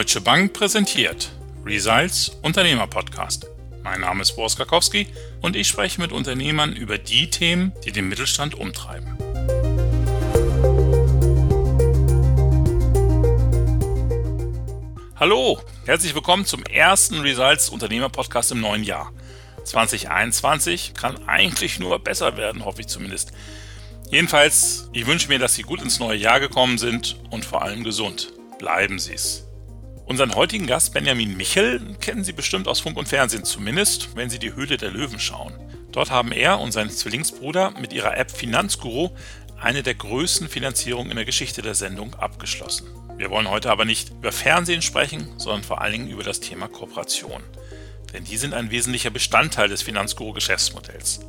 Deutsche Bank präsentiert Results Unternehmer Podcast. Mein Name ist Boris Karkowski und ich spreche mit Unternehmern über die Themen, die den Mittelstand umtreiben. Hallo, herzlich willkommen zum ersten Results Unternehmer Podcast im neuen Jahr. 2021 kann eigentlich nur besser werden, hoffe ich zumindest. Jedenfalls, ich wünsche mir, dass Sie gut ins neue Jahr gekommen sind und vor allem gesund. Bleiben Sie es. Unseren heutigen Gast Benjamin Michel kennen Sie bestimmt aus Funk und Fernsehen, zumindest wenn Sie die Höhle der Löwen schauen. Dort haben er und sein Zwillingsbruder mit ihrer App Finanzguru eine der größten Finanzierungen in der Geschichte der Sendung abgeschlossen. Wir wollen heute aber nicht über Fernsehen sprechen, sondern vor allen Dingen über das Thema Kooperation. Denn die sind ein wesentlicher Bestandteil des Finanzguru-Geschäftsmodells.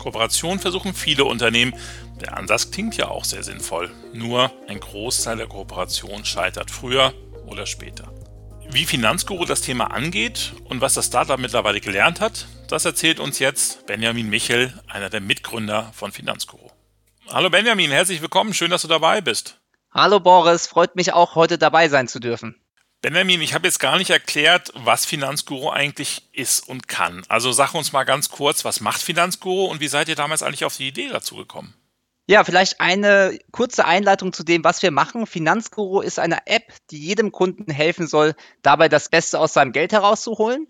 Kooperation versuchen viele Unternehmen. Der Ansatz klingt ja auch sehr sinnvoll. Nur ein Großteil der Kooperation scheitert früher oder später. Wie Finanzguru das Thema angeht und was das Startup mittlerweile gelernt hat, das erzählt uns jetzt Benjamin Michel, einer der Mitgründer von Finanzguru. Hallo Benjamin, herzlich willkommen, schön, dass du dabei bist. Hallo Boris, freut mich auch, heute dabei sein zu dürfen. Benjamin, ich habe jetzt gar nicht erklärt, was Finanzguru eigentlich ist und kann. Also sag uns mal ganz kurz, was macht Finanzguru und wie seid ihr damals eigentlich auf die Idee dazu gekommen? Ja, vielleicht eine kurze Einleitung zu dem, was wir machen. Finanzguru ist eine App, die jedem Kunden helfen soll, dabei das Beste aus seinem Geld herauszuholen.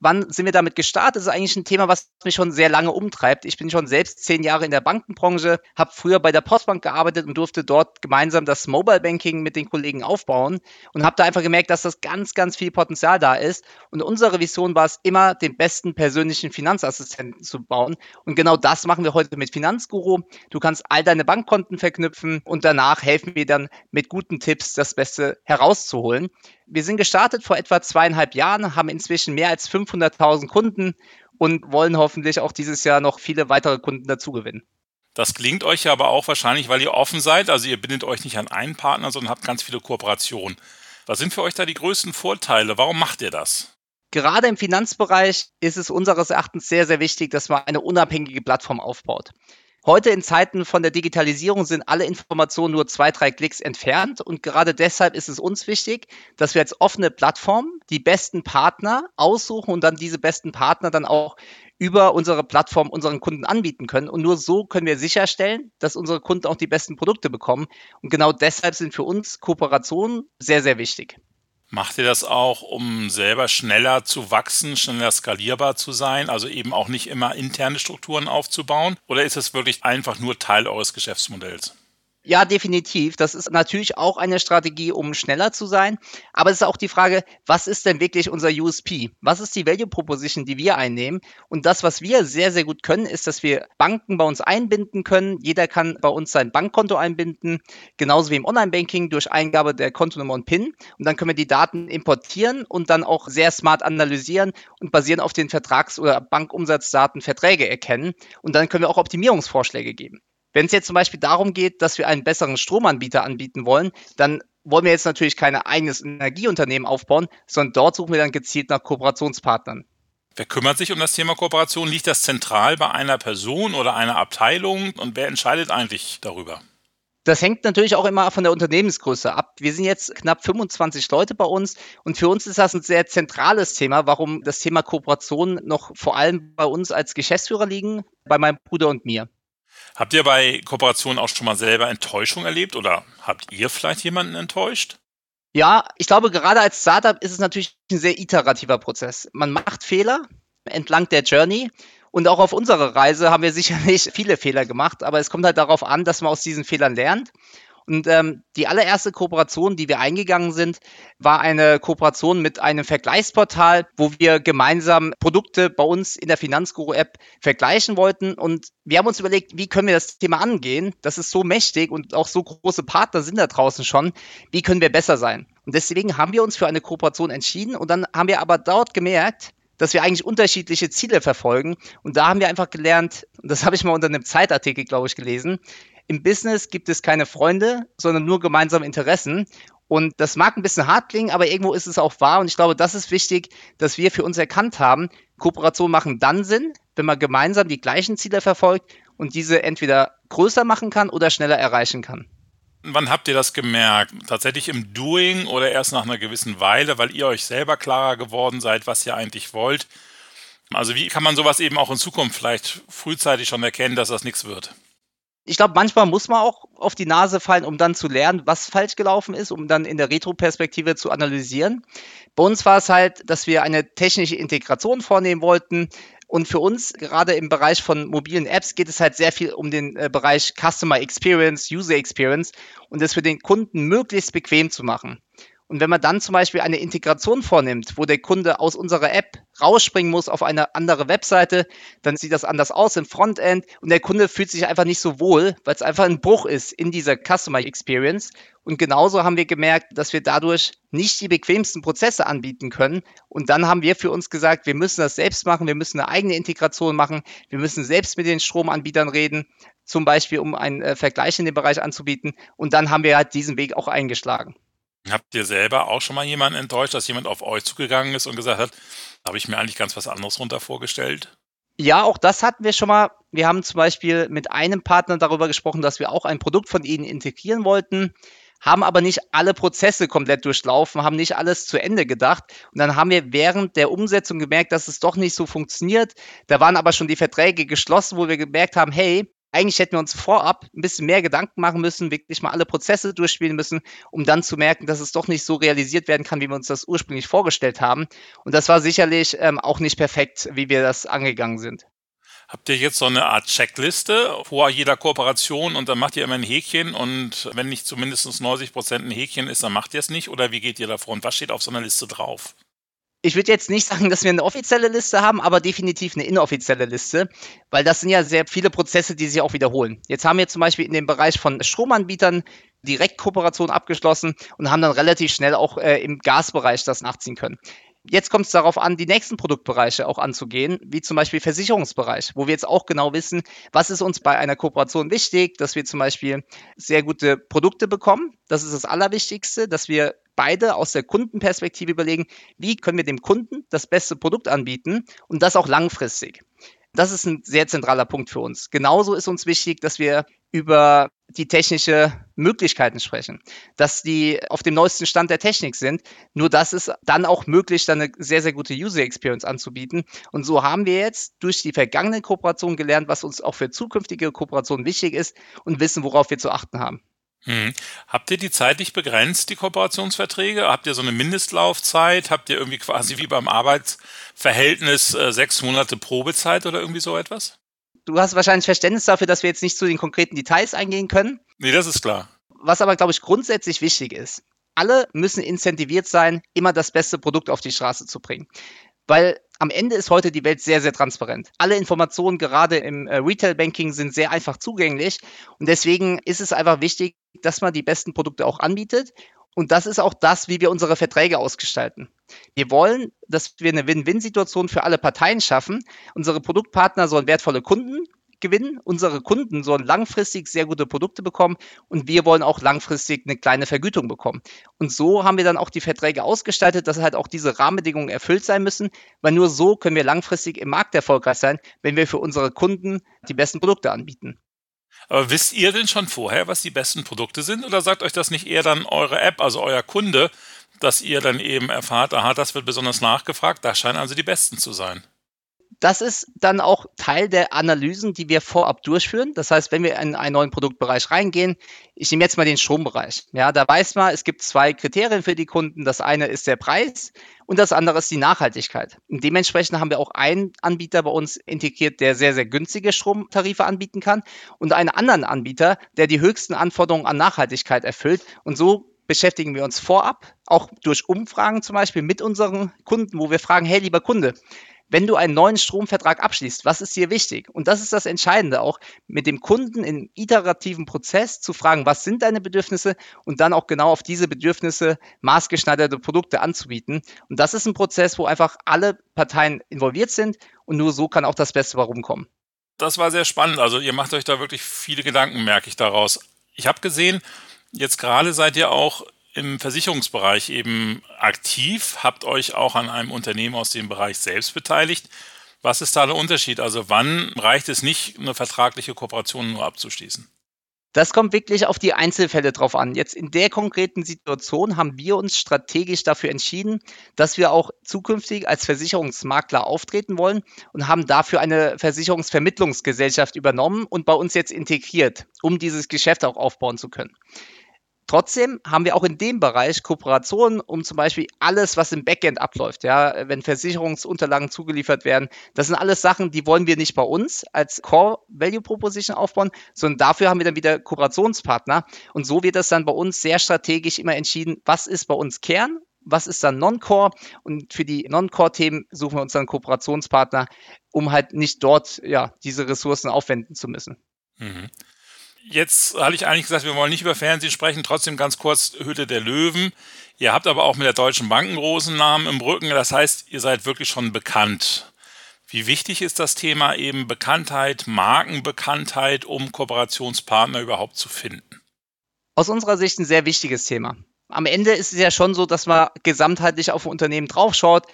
Wann sind wir damit gestartet? Das ist eigentlich ein Thema, was mich schon sehr lange umtreibt. Ich bin schon selbst zehn Jahre in der Bankenbranche, habe früher bei der Postbank gearbeitet und durfte dort gemeinsam das Mobile Banking mit den Kollegen aufbauen und habe da einfach gemerkt, dass das ganz, ganz viel Potenzial da ist. Und unsere Vision war es immer, den besten persönlichen Finanzassistenten zu bauen. Und genau das machen wir heute mit Finanzguru. Du kannst all deine Bankkonten verknüpfen und danach helfen wir dann mit guten Tipps, das Beste herauszuholen. Wir sind gestartet vor etwa zweieinhalb Jahren, haben inzwischen mehr als 500.000 Kunden und wollen hoffentlich auch dieses Jahr noch viele weitere Kunden dazugewinnen. Das klingt euch ja aber auch wahrscheinlich, weil ihr offen seid. Also ihr bindet euch nicht an einen Partner, sondern habt ganz viele Kooperationen. Was sind für euch da die größten Vorteile? Warum macht ihr das? Gerade im Finanzbereich ist es unseres Erachtens sehr, sehr wichtig, dass man eine unabhängige Plattform aufbaut. Heute in Zeiten von der Digitalisierung sind alle Informationen nur zwei, drei Klicks entfernt und gerade deshalb ist es uns wichtig, dass wir als offene Plattform die besten Partner aussuchen und dann diese besten Partner dann auch über unsere Plattform unseren Kunden anbieten können. Und nur so können wir sicherstellen, dass unsere Kunden auch die besten Produkte bekommen. Und genau deshalb sind für uns Kooperationen sehr, sehr wichtig. Macht ihr das auch, um selber schneller zu wachsen, schneller skalierbar zu sein, also eben auch nicht immer interne Strukturen aufzubauen? Oder ist es wirklich einfach nur Teil eures Geschäftsmodells? Ja, definitiv. Das ist natürlich auch eine Strategie, um schneller zu sein. Aber es ist auch die Frage, was ist denn wirklich unser USP? Was ist die Value Proposition, die wir einnehmen? Und das, was wir sehr, sehr gut können, ist, dass wir Banken bei uns einbinden können. Jeder kann bei uns sein Bankkonto einbinden, genauso wie im Online-Banking durch Eingabe der Kontonummer und PIN. Und dann können wir die Daten importieren und dann auch sehr smart analysieren und basieren auf den Vertrags- oder Bankumsatzdaten Verträge erkennen. Und dann können wir auch Optimierungsvorschläge geben. Wenn es jetzt zum Beispiel darum geht, dass wir einen besseren Stromanbieter anbieten wollen, dann wollen wir jetzt natürlich kein eigenes Energieunternehmen aufbauen, sondern dort suchen wir dann gezielt nach Kooperationspartnern. Wer kümmert sich um das Thema Kooperation? Liegt das zentral bei einer Person oder einer Abteilung? Und wer entscheidet eigentlich darüber? Das hängt natürlich auch immer von der Unternehmensgröße ab. Wir sind jetzt knapp 25 Leute bei uns und für uns ist das ein sehr zentrales Thema, warum das Thema Kooperation noch vor allem bei uns als Geschäftsführer liegen, bei meinem Bruder und mir. Habt ihr bei Kooperationen auch schon mal selber Enttäuschung erlebt oder habt ihr vielleicht jemanden enttäuscht? Ja, ich glaube, gerade als Startup ist es natürlich ein sehr iterativer Prozess. Man macht Fehler entlang der Journey und auch auf unserer Reise haben wir sicherlich viele Fehler gemacht, aber es kommt halt darauf an, dass man aus diesen Fehlern lernt und ähm, die allererste Kooperation, die wir eingegangen sind, war eine Kooperation mit einem Vergleichsportal, wo wir gemeinsam Produkte bei uns in der Finanzguru-App vergleichen wollten. Und wir haben uns überlegt, wie können wir das Thema angehen? Das ist so mächtig und auch so große Partner sind da draußen schon. Wie können wir besser sein? Und deswegen haben wir uns für eine Kooperation entschieden. Und dann haben wir aber dort gemerkt, dass wir eigentlich unterschiedliche Ziele verfolgen. Und da haben wir einfach gelernt, und das habe ich mal unter einem Zeitartikel, glaube ich, gelesen, im Business gibt es keine Freunde, sondern nur gemeinsame Interessen. Und das mag ein bisschen hart klingen, aber irgendwo ist es auch wahr. Und ich glaube, das ist wichtig, dass wir für uns erkannt haben, Kooperationen machen dann Sinn, wenn man gemeinsam die gleichen Ziele verfolgt und diese entweder größer machen kann oder schneller erreichen kann. Wann habt ihr das gemerkt? Tatsächlich im Doing oder erst nach einer gewissen Weile, weil ihr euch selber klarer geworden seid, was ihr eigentlich wollt? Also wie kann man sowas eben auch in Zukunft vielleicht frühzeitig schon erkennen, dass das nichts wird? Ich glaube, manchmal muss man auch auf die Nase fallen, um dann zu lernen, was falsch gelaufen ist, um dann in der Retro-Perspektive zu analysieren. Bei uns war es halt, dass wir eine technische Integration vornehmen wollten, und für uns, gerade im Bereich von mobilen Apps, geht es halt sehr viel um den äh, Bereich Customer Experience, User Experience und es für den Kunden möglichst bequem zu machen. Und wenn man dann zum Beispiel eine Integration vornimmt, wo der Kunde aus unserer App rausspringen muss auf eine andere Webseite, dann sieht das anders aus im Frontend und der Kunde fühlt sich einfach nicht so wohl, weil es einfach ein Bruch ist in dieser Customer Experience. Und genauso haben wir gemerkt, dass wir dadurch nicht die bequemsten Prozesse anbieten können. Und dann haben wir für uns gesagt, wir müssen das selbst machen, wir müssen eine eigene Integration machen, wir müssen selbst mit den Stromanbietern reden, zum Beispiel um einen äh, Vergleich in dem Bereich anzubieten. Und dann haben wir halt diesen Weg auch eingeschlagen. Habt ihr selber auch schon mal jemanden enttäuscht, dass jemand auf euch zugegangen ist und gesagt hat, habe ich mir eigentlich ganz was anderes runter vorgestellt? Ja, auch das hatten wir schon mal. Wir haben zum Beispiel mit einem Partner darüber gesprochen, dass wir auch ein Produkt von ihnen integrieren wollten, haben aber nicht alle Prozesse komplett durchlaufen, haben nicht alles zu Ende gedacht. Und dann haben wir während der Umsetzung gemerkt, dass es doch nicht so funktioniert. Da waren aber schon die Verträge geschlossen, wo wir gemerkt haben, hey, eigentlich hätten wir uns vorab ein bisschen mehr Gedanken machen müssen, wirklich mal alle Prozesse durchspielen müssen, um dann zu merken, dass es doch nicht so realisiert werden kann, wie wir uns das ursprünglich vorgestellt haben. Und das war sicherlich ähm, auch nicht perfekt, wie wir das angegangen sind. Habt ihr jetzt so eine Art Checkliste vor jeder Kooperation und dann macht ihr immer ein Häkchen und wenn nicht zumindest 90 Prozent ein Häkchen ist, dann macht ihr es nicht oder wie geht ihr davor und was steht auf so einer Liste drauf? Ich würde jetzt nicht sagen, dass wir eine offizielle Liste haben, aber definitiv eine inoffizielle Liste, weil das sind ja sehr viele Prozesse, die sich auch wiederholen. Jetzt haben wir zum Beispiel in dem Bereich von Stromanbietern direkt Kooperation abgeschlossen und haben dann relativ schnell auch äh, im Gasbereich das nachziehen können. Jetzt kommt es darauf an, die nächsten Produktbereiche auch anzugehen, wie zum Beispiel Versicherungsbereich, wo wir jetzt auch genau wissen, was ist uns bei einer Kooperation wichtig, dass wir zum Beispiel sehr gute Produkte bekommen. Das ist das Allerwichtigste, dass wir beide aus der Kundenperspektive überlegen, wie können wir dem Kunden das beste Produkt anbieten und das auch langfristig. Das ist ein sehr zentraler Punkt für uns. Genauso ist uns wichtig, dass wir über die technische Möglichkeiten sprechen, dass die auf dem neuesten Stand der Technik sind. Nur das ist dann auch möglich, dann eine sehr, sehr gute User Experience anzubieten. Und so haben wir jetzt durch die vergangenen Kooperationen gelernt, was uns auch für zukünftige Kooperationen wichtig ist und wissen, worauf wir zu achten haben. Hm. Habt ihr die zeitlich begrenzt, die Kooperationsverträge? Habt ihr so eine Mindestlaufzeit? Habt ihr irgendwie quasi wie beim Arbeitsverhältnis äh, sechs Monate Probezeit oder irgendwie so etwas? Du hast wahrscheinlich Verständnis dafür, dass wir jetzt nicht zu den konkreten Details eingehen können. Nee, das ist klar. Was aber, glaube ich, grundsätzlich wichtig ist, alle müssen incentiviert sein, immer das beste Produkt auf die Straße zu bringen. Weil am Ende ist heute die Welt sehr, sehr transparent. Alle Informationen, gerade im äh, Retail-Banking, sind sehr einfach zugänglich. Und deswegen ist es einfach wichtig, dass man die besten Produkte auch anbietet. Und das ist auch das, wie wir unsere Verträge ausgestalten. Wir wollen, dass wir eine Win-Win-Situation für alle Parteien schaffen. Unsere Produktpartner sollen wertvolle Kunden gewinnen. Unsere Kunden sollen langfristig sehr gute Produkte bekommen und wir wollen auch langfristig eine kleine Vergütung bekommen. Und so haben wir dann auch die Verträge ausgestaltet, dass halt auch diese Rahmenbedingungen erfüllt sein müssen, weil nur so können wir langfristig im Markt erfolgreich sein, wenn wir für unsere Kunden die besten Produkte anbieten. Aber wisst ihr denn schon vorher, was die besten Produkte sind oder sagt euch das nicht eher dann eure App, also euer Kunde, dass ihr dann eben erfahrt, aha, das wird besonders nachgefragt, da scheinen also die besten zu sein? Das ist dann auch Teil der Analysen, die wir vorab durchführen. Das heißt, wenn wir in einen neuen Produktbereich reingehen, ich nehme jetzt mal den Strombereich. Ja, da weiß man, es gibt zwei Kriterien für die Kunden. Das eine ist der Preis und das andere ist die Nachhaltigkeit. Und dementsprechend haben wir auch einen Anbieter bei uns integriert, der sehr, sehr günstige Stromtarife anbieten kann und einen anderen Anbieter, der die höchsten Anforderungen an Nachhaltigkeit erfüllt. Und so beschäftigen wir uns vorab, auch durch Umfragen zum Beispiel mit unseren Kunden, wo wir fragen, hey, lieber Kunde, wenn du einen neuen Stromvertrag abschließt, was ist dir wichtig? Und das ist das Entscheidende auch, mit dem Kunden im iterativen Prozess zu fragen, was sind deine Bedürfnisse und dann auch genau auf diese Bedürfnisse maßgeschneiderte Produkte anzubieten. Und das ist ein Prozess, wo einfach alle Parteien involviert sind und nur so kann auch das Beste warum kommen. Das war sehr spannend. Also ihr macht euch da wirklich viele Gedanken, merke ich daraus. Ich habe gesehen, jetzt gerade seid ihr auch im Versicherungsbereich eben aktiv, habt euch auch an einem Unternehmen aus dem Bereich selbst beteiligt. Was ist da der Unterschied? Also wann reicht es nicht, eine vertragliche Kooperation nur abzuschließen? Das kommt wirklich auf die Einzelfälle drauf an. Jetzt in der konkreten Situation haben wir uns strategisch dafür entschieden, dass wir auch zukünftig als Versicherungsmakler auftreten wollen und haben dafür eine Versicherungsvermittlungsgesellschaft übernommen und bei uns jetzt integriert, um dieses Geschäft auch aufbauen zu können. Trotzdem haben wir auch in dem Bereich Kooperationen, um zum Beispiel alles, was im Backend abläuft, ja, wenn Versicherungsunterlagen zugeliefert werden, das sind alles Sachen, die wollen wir nicht bei uns als Core Value Proposition aufbauen, sondern dafür haben wir dann wieder Kooperationspartner. Und so wird das dann bei uns sehr strategisch immer entschieden, was ist bei uns Kern was ist dann Non-Core? Und für die Non-Core-Themen suchen wir uns dann Kooperationspartner, um halt nicht dort ja, diese Ressourcen aufwenden zu müssen. Mhm. Jetzt hatte ich eigentlich gesagt, wir wollen nicht über Fernsehen sprechen, trotzdem ganz kurz Hütte der Löwen. Ihr habt aber auch mit der Deutschen Bank einen großen Namen im Rücken, das heißt, ihr seid wirklich schon bekannt. Wie wichtig ist das Thema eben Bekanntheit, Markenbekanntheit, um Kooperationspartner überhaupt zu finden? Aus unserer Sicht ein sehr wichtiges Thema. Am Ende ist es ja schon so, dass man gesamtheitlich auf ein Unternehmen draufschaut.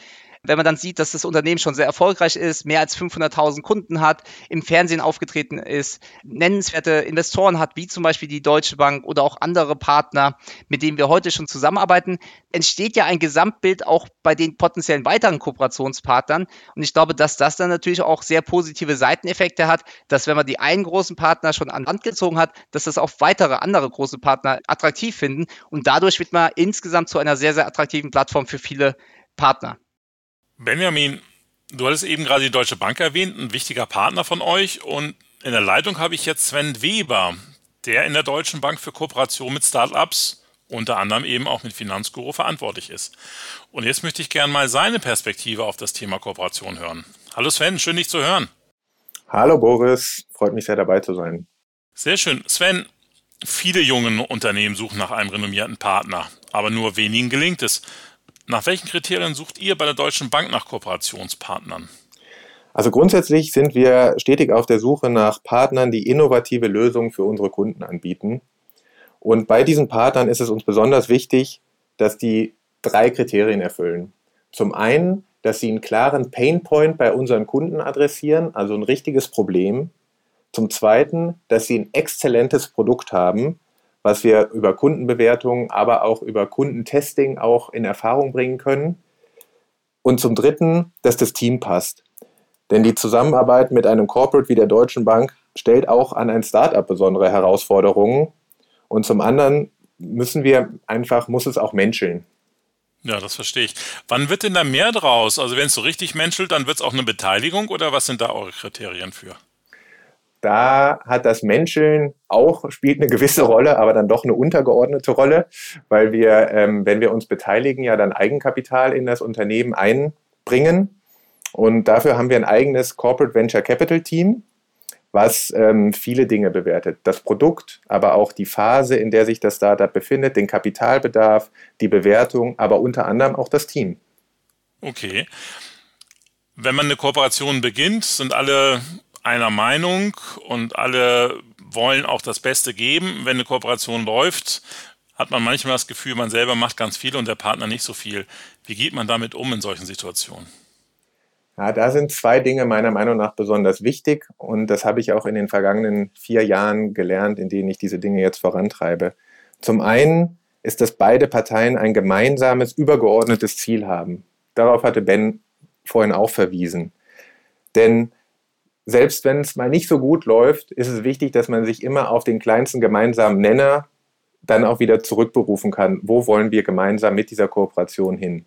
Wenn man dann sieht, dass das Unternehmen schon sehr erfolgreich ist, mehr als 500.000 Kunden hat, im Fernsehen aufgetreten ist, nennenswerte Investoren hat, wie zum Beispiel die Deutsche Bank oder auch andere Partner, mit denen wir heute schon zusammenarbeiten, entsteht ja ein Gesamtbild auch bei den potenziellen weiteren Kooperationspartnern. Und ich glaube, dass das dann natürlich auch sehr positive Seiteneffekte hat, dass wenn man die einen großen Partner schon an Land gezogen hat, dass das auch weitere andere große Partner attraktiv finden. Und dadurch wird man insgesamt zu einer sehr, sehr attraktiven Plattform für viele Partner. Benjamin, du hattest eben gerade die Deutsche Bank erwähnt, ein wichtiger Partner von euch. Und in der Leitung habe ich jetzt Sven Weber, der in der Deutschen Bank für Kooperation mit Startups, unter anderem eben auch mit Finanzguru verantwortlich ist. Und jetzt möchte ich gerne mal seine Perspektive auf das Thema Kooperation hören. Hallo Sven, schön dich zu hören. Hallo Boris, freut mich sehr dabei zu sein. Sehr schön. Sven, viele junge Unternehmen suchen nach einem renommierten Partner, aber nur wenigen gelingt es. Nach welchen Kriterien sucht ihr bei der Deutschen Bank nach Kooperationspartnern? Also grundsätzlich sind wir stetig auf der Suche nach Partnern, die innovative Lösungen für unsere Kunden anbieten. Und bei diesen Partnern ist es uns besonders wichtig, dass die drei Kriterien erfüllen. Zum einen, dass sie einen klaren Painpoint bei unseren Kunden adressieren, also ein richtiges Problem. Zum zweiten, dass sie ein exzellentes Produkt haben, was wir über Kundenbewertungen, aber auch über Kundentesting auch in Erfahrung bringen können. Und zum Dritten, dass das Team passt. Denn die Zusammenarbeit mit einem Corporate wie der Deutschen Bank stellt auch an ein Startup besondere Herausforderungen. Und zum anderen müssen wir einfach, muss es auch menscheln. Ja, das verstehe ich. Wann wird denn da mehr draus? Also wenn es so richtig menschelt, dann wird es auch eine Beteiligung oder was sind da eure Kriterien für? Da hat das Menscheln auch, spielt eine gewisse Rolle, aber dann doch eine untergeordnete Rolle, weil wir, ähm, wenn wir uns beteiligen, ja dann Eigenkapital in das Unternehmen einbringen. Und dafür haben wir ein eigenes Corporate Venture Capital Team, was ähm, viele Dinge bewertet. Das Produkt, aber auch die Phase, in der sich das Startup befindet, den Kapitalbedarf, die Bewertung, aber unter anderem auch das Team. Okay. Wenn man eine Kooperation beginnt, sind alle einer Meinung und alle wollen auch das Beste geben. Wenn eine Kooperation läuft, hat man manchmal das Gefühl, man selber macht ganz viel und der Partner nicht so viel. Wie geht man damit um in solchen Situationen? Ja, da sind zwei Dinge meiner Meinung nach besonders wichtig und das habe ich auch in den vergangenen vier Jahren gelernt, in denen ich diese Dinge jetzt vorantreibe. Zum einen ist, dass beide Parteien ein gemeinsames, übergeordnetes Ziel haben. Darauf hatte Ben vorhin auch verwiesen. Denn selbst wenn es mal nicht so gut läuft, ist es wichtig, dass man sich immer auf den kleinsten gemeinsamen Nenner dann auch wieder zurückberufen kann. Wo wollen wir gemeinsam mit dieser Kooperation hin?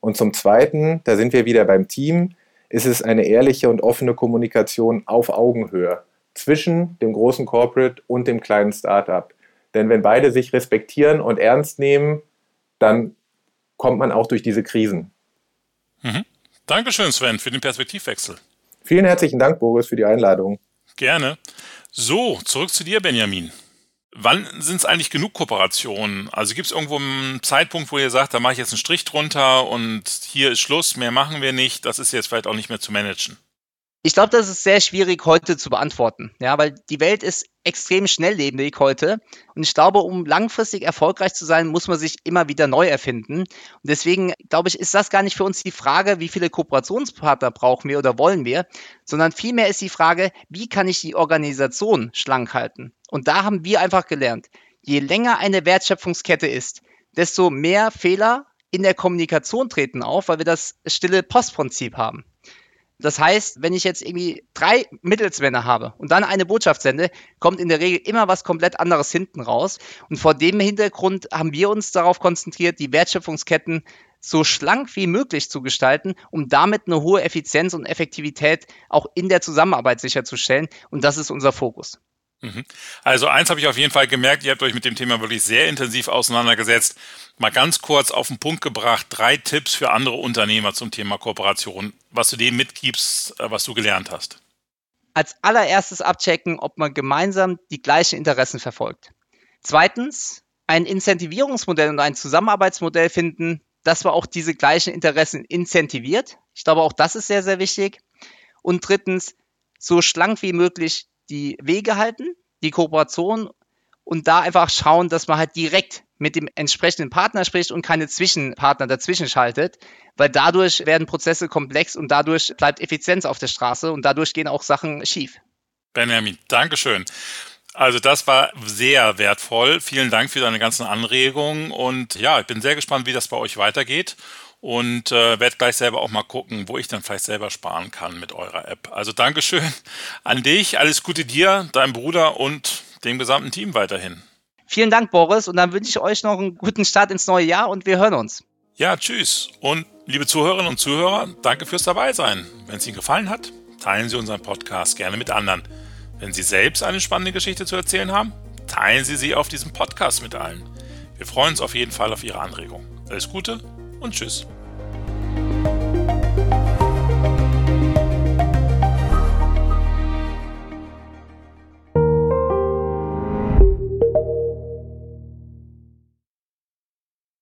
Und zum Zweiten, da sind wir wieder beim Team, ist es eine ehrliche und offene Kommunikation auf Augenhöhe zwischen dem großen Corporate und dem kleinen Startup. Denn wenn beide sich respektieren und ernst nehmen, dann kommt man auch durch diese Krisen. Mhm. Dankeschön, Sven, für den Perspektivwechsel. Vielen herzlichen Dank, Boris, für die Einladung. Gerne. So, zurück zu dir, Benjamin. Wann sind es eigentlich genug Kooperationen? Also gibt es irgendwo einen Zeitpunkt, wo ihr sagt, da mache ich jetzt einen Strich drunter und hier ist Schluss, mehr machen wir nicht, das ist jetzt vielleicht auch nicht mehr zu managen? Ich glaube, das ist sehr schwierig heute zu beantworten, ja, weil die Welt ist extrem schnelllebig heute und ich glaube, um langfristig erfolgreich zu sein, muss man sich immer wieder neu erfinden. Und deswegen glaube ich, ist das gar nicht für uns die Frage, wie viele Kooperationspartner brauchen wir oder wollen wir, sondern vielmehr ist die Frage, wie kann ich die Organisation schlank halten? Und da haben wir einfach gelernt, je länger eine Wertschöpfungskette ist, desto mehr Fehler in der Kommunikation treten auf, weil wir das stille Postprinzip haben. Das heißt, wenn ich jetzt irgendwie drei Mittelsmänner habe und dann eine Botschaft sende, kommt in der Regel immer was komplett anderes hinten raus. Und vor dem Hintergrund haben wir uns darauf konzentriert, die Wertschöpfungsketten so schlank wie möglich zu gestalten, um damit eine hohe Effizienz und Effektivität auch in der Zusammenarbeit sicherzustellen. Und das ist unser Fokus. Mhm. Also eins habe ich auf jeden Fall gemerkt, ihr habt euch mit dem Thema wirklich sehr intensiv auseinandergesetzt. Mal ganz kurz auf den Punkt gebracht, drei Tipps für andere Unternehmer zum Thema Kooperation, was du denen mitgibst, äh, was du gelernt hast. Als allererstes abchecken, ob man gemeinsam die gleichen Interessen verfolgt. Zweitens, ein Incentivierungsmodell und ein Zusammenarbeitsmodell finden, das man auch diese gleichen Interessen incentiviert. Ich glaube, auch das ist sehr, sehr wichtig. Und drittens, so schlank wie möglich die Wege halten, die Kooperation und da einfach schauen, dass man halt direkt mit dem entsprechenden Partner spricht und keine Zwischenpartner dazwischen schaltet, weil dadurch werden Prozesse komplex und dadurch bleibt Effizienz auf der Straße und dadurch gehen auch Sachen schief. Benjamin, Dankeschön. Also das war sehr wertvoll. Vielen Dank für deine ganzen Anregungen und ja, ich bin sehr gespannt, wie das bei euch weitergeht und äh, werde gleich selber auch mal gucken, wo ich dann vielleicht selber sparen kann mit eurer App. Also Dankeschön an dich, alles Gute dir, deinem Bruder und dem gesamten Team weiterhin. Vielen Dank, Boris, und dann wünsche ich euch noch einen guten Start ins neue Jahr und wir hören uns. Ja, tschüss. Und liebe Zuhörerinnen und Zuhörer, danke fürs Dabeisein. Wenn es Ihnen gefallen hat, teilen Sie unseren Podcast gerne mit anderen. Wenn Sie selbst eine spannende Geschichte zu erzählen haben, teilen Sie sie auf diesem Podcast mit allen. Wir freuen uns auf jeden Fall auf Ihre Anregung. Alles Gute und tschüss.